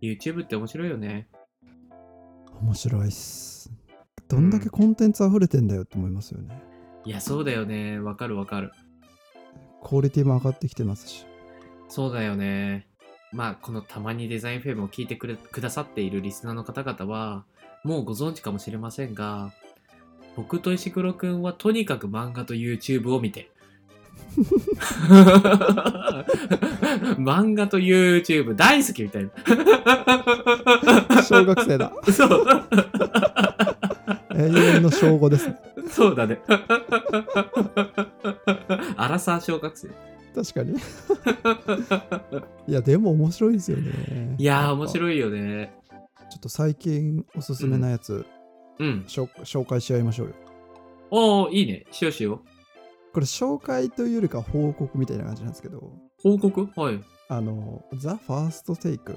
YouTube って面白いよね。面白いっす。どんだけコンテンツ溢れてんだよって思いますよね。いや、そうだよね。わかるわかる。クオリティも上がってきてますし。そうだよね。まあ、このたまにデザインフェムを聞いてくれくださっているリスナーの方々は、もうご存知かもしれませんが、僕と石黒くんはとにかく漫画と YouTube を見て。漫画と YouTube 大好きみたいな。小学生だ。そう。永遠の小5ですね。そうだね。アラサー小学生。確かに。いや、でも面白いですよね。いや面白いよね。ちょっと最近おすすめなやつ、うん。しょ紹介し合いましょうよ。おー、いいね。しようしよう。これ紹介というよりか報告みたいな感じなんですけど、報告？はい。あの、ザ・ファーストテイク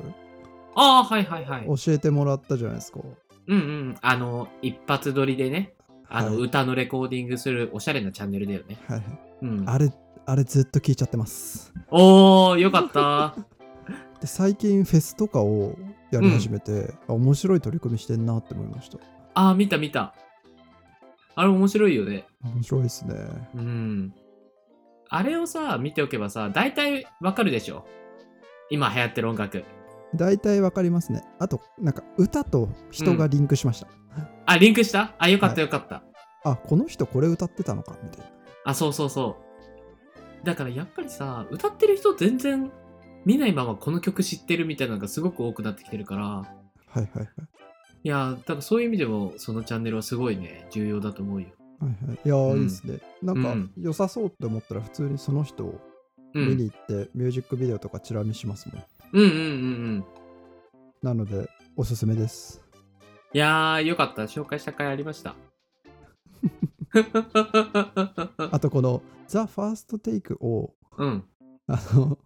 ああ、はいはいはい。教えてもらったじゃないですか。うんうん。あの、一発撮りでね、あの、はい歌のレコーディングするおしゃれなチャンネルだよね。はいはい。うん。あれ、あれずっと聞いちゃってます。おー、よかった。で、最近フェスとかをやり始めて、あ面白い取り組みしてんなって思いました。ああ、見た見た。あれ面白いよね。面白いですね。うん。あれをさ、見ておけばさ、大体わかるでしょ？今流行ってる音楽。大体わかりますね。あと、なんか歌と人がリンクしました。あ、リンクした？あ、よかっはいたよかった。あ、この人これ歌ってたのか？みたいな。あ、そうそうそう。だからやっぱりさ、歌ってる人全然見ないままこの曲知ってるみたいなのがすごく多くなってきてるから、はいはいはい。いやー、だからそういう意味でもそのチャンネルはすごいね、重要だと思うよ。はいはい、いやー、うんいいですね。なんかうん良さそうって思ったら普通にその人をうん。見に行ってミュージックビデオとかチラ見しますもん。うんうんうんうん。なのでおすすめです。いやー、よかった。紹介した回ありました。あとこのザ・ファーストテイクをうん。あの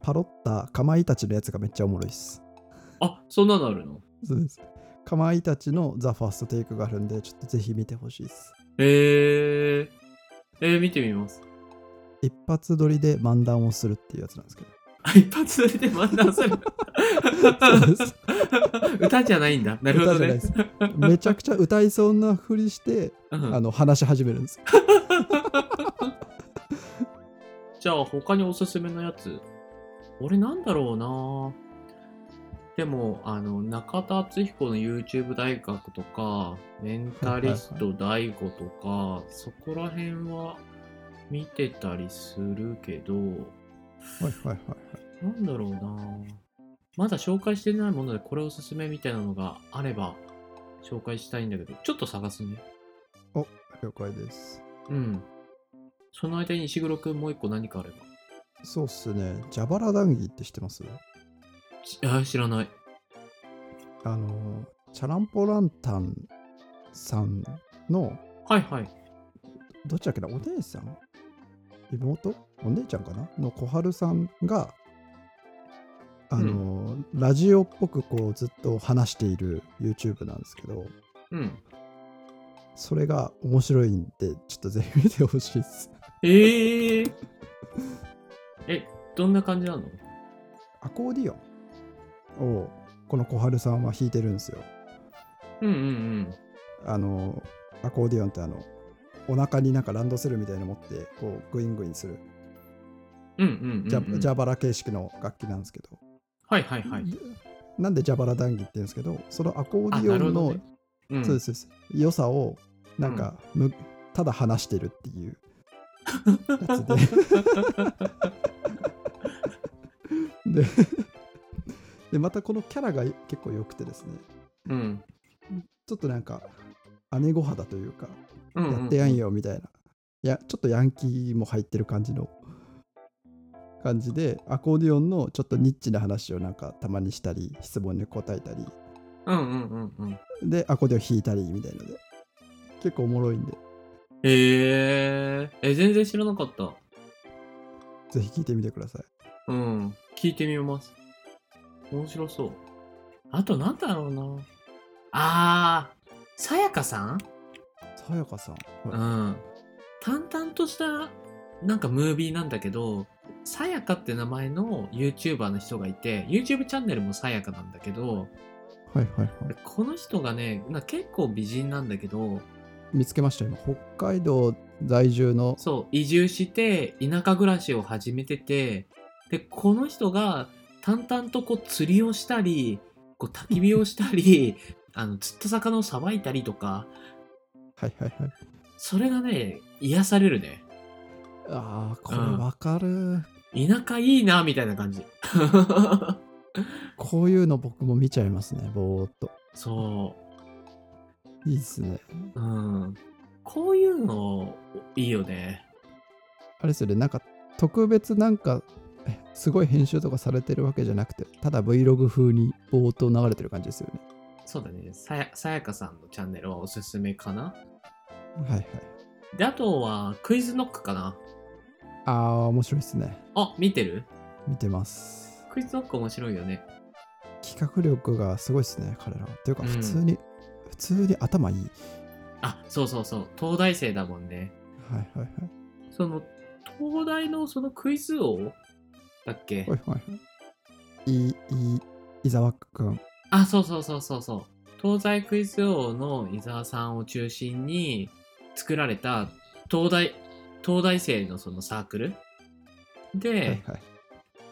パロったかまいたちのやつがめっちゃおもろいです。あ、そんなのあるの？そうです。かまいたちのザ・ファーストテイクがあるんでちょっとぜひ見てほしいです。えー。えー、見てみます。一発撮りで漫談をするっていうやつなんですけど。あ一発撮りで漫談する。歌じゃないんだ。なるほどね。めちゃくちゃ歌いそうなふりして、うんあの話し始めるんですよ。じゃあ他におすすめのやつ俺なんだろうなでもあの中田敦彦の YouTube 大学とかメンタリスト大悟とかそこら辺は見てたりするけどはいはいはいはい。なんだろうなまだ紹介してないものでこれおすすめみたいなのがあれば紹介したいんだけどちょっと探すね了解です。うんその間に石黒くんもう一個何かあればそうっすね。蛇腹談義って知ってます？ちあ知らない。あの、チャランポランタンさんの、はいはい。どっちだっけな、お姉さん？妹？お姉ちゃんかな？の小春さんが、あの、ラジオっぽくこうずっと話している YouTube なんですけど、うん。それが面白いんで、ちょっとぜひ見てほしいです。ええー。え、どんな感じなの？アコーディオンをこの小春さんは弾いてるんですよ。うんうんうん。あの、アコーディオンってあの、お腹になんかランドセルみたいなの持って、こう、グイングインする、うんうんうん、うん。ジャジャバラ形式の楽器なんですけど、はいはいはい。でなんでジャバラ談義って言うんですけど、そのアコーあ、ディオンの、そうですそうです良さを、なんか、むただ話してるっていう やつで。でで、またこのキャラが結構良くてですね、うん。ちょっとなんか、姉御肌というか、うんうんうんやってやんよみたいな、いや、ちょっとヤンキーも入ってる感じの感じで、アコーディオンのちょっとニッチな話をなんかたまにしたり、質問に答えたり、うんうんうんうん。で、アコーディオン弾いたりみたいので、結構おもろいんで、えー、え、全然知らなかった。ぜひ聞いてみてください。うん。聞いてみます。面白そう。あとなんだろうな。あー、さやかさん？さやかさん。うん。淡々とした、なんかムービーなんだけど、さやかって名前の YouTuber の人がいて、YouTube チャンネルもさやかなんだけど、はいはいはい。この人がね、な結構美人なんだけど、見つけました今北海道在住のそう、移住して田舎暮らしを始めてて、で、この人が淡々とこう釣りをしたり、こう焚き火をしたり、あの、釣った魚をさばいたりとか、はいはいはいそれがね、癒されるね。ああこれわかる、田舎いいな、みたいな感じ。こういうの僕も見ちゃいますねぼーっとそいいっすねう。うん。こういうの、いいよね。あれですよねなんか特別なんかえすごい編集とかされてるわけじゃなくてただ Vlog 風にぼーっと流れてる感じですよねそうだね。さやさやかさんのチャンネルはおすすめかな。はいはいで、あとは、クイズノックかな。ああ面白いっすねあ、見てる？見てますクイズノック面白いよね。企画力がすごいっすね彼らというかうん普通に、普通に頭いいあ、そうそうそう。東大生だもんね。はいはいはいその、東大のそのクイズ王だっけ、はいはい。はいいい伊沢くん。あ、そうそうそうそうそう。東西クイズ王の伊沢さんを中心に作られた東大、東大生のそのサークル？で、はいはい。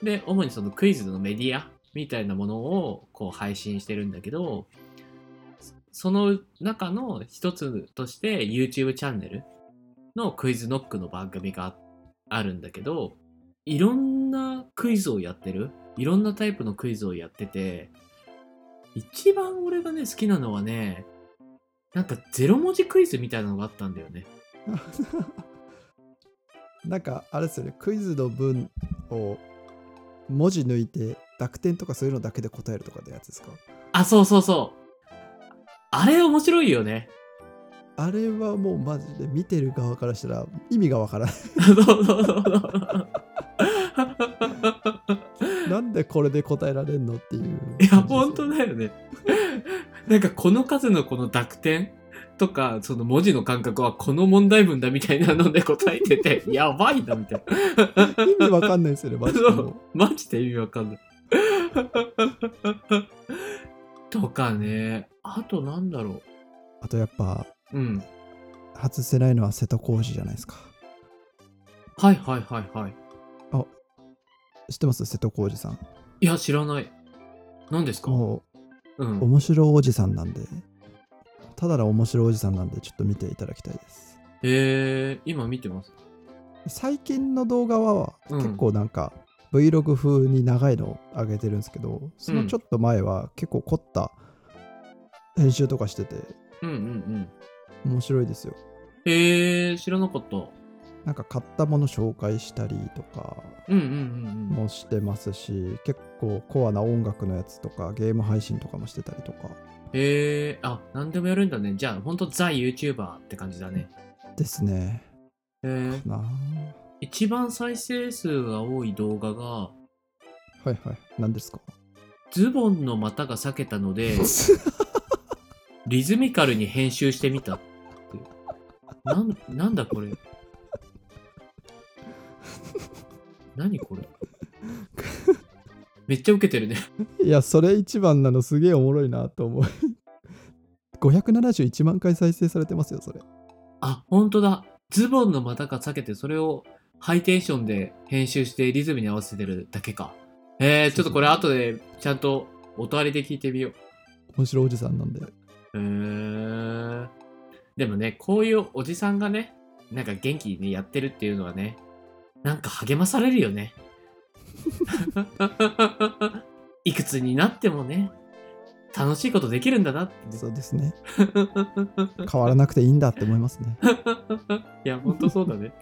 で、主にそのクイズのメディアみたいなものをこう配信してるんだけど、その中の一つとして YouTube チャンネルのクイズノックの番組があるんだけど、いろんなクイズをやってる？いろんなタイプのクイズをやってて、一番俺がね、好きなのはね、なんかゼロ文字クイズみたいなのがあったんだよね。なんかあれですよねクイズの文を文字抜いて濁点とかそういうのだけで答えるとかってやつですか？あ、そうそうそう。あれ面白いよね。あれはもうマジで見てる側からしたら意味がわからないそうそうそうそう。でこれで答えられんのっていういや、本当だよね。なんかこの数のこの濁点とか、その文字の感覚はこの問題文だみたいなので答えてて、やばいなみたいな。意味わかんないですよねマジでマジで意味わかんない。とかね。あとなんだろあとやっぱう。うん。外せないのは瀬戸康史じゃないですかはいはいはいはい。知ってます？瀬戸康史さんいや、知らない。何ですか？もう。うん面白おじさんなんでただの面白おじさんなんでちょっと見ていただきたいですえー、今見てます？最近の動画はうん結構なんか Vlog 風に長いのを上げてるんですけど、そのちょっと前は結構凝った編集とかしててうんうんうん。面白いですよえー、知らなかった。なんか買ったもの紹介したりとかうんうんうんうん。もしてますし結構コアな音楽のやつとかゲーム配信とかもしてたりとかえー、あ、なんでもやるんだね。じゃあ、ほんとザ・ YouTuber って感じだね。ですねえー、なあ一番再生数が多い動画が、はいはい何ですか？ズボンの股が裂けたので、リズミカルに編集してみたって。なん、なんだこれ？何これ。めっちゃウケてるね。いやそれ一番なのすげえおもろいなと思う571万回再生されてますよそれあ、ほんとだ。ズボンの股が裂けて、それをハイテンションで編集してリズムに合わせてるだけか。えー、ちょっとこれ後でちゃんと音ありで聞いてみよう。面白いおじさんなんでへー。でもね、こういうおじさんがね、なんか元気にやってるっていうのはね、なんか励まされるよね。いくつになってもね、楽しいことできるんだなってね、そうですね変わらなくていいんだって思いますね いや、ほんとそうだね。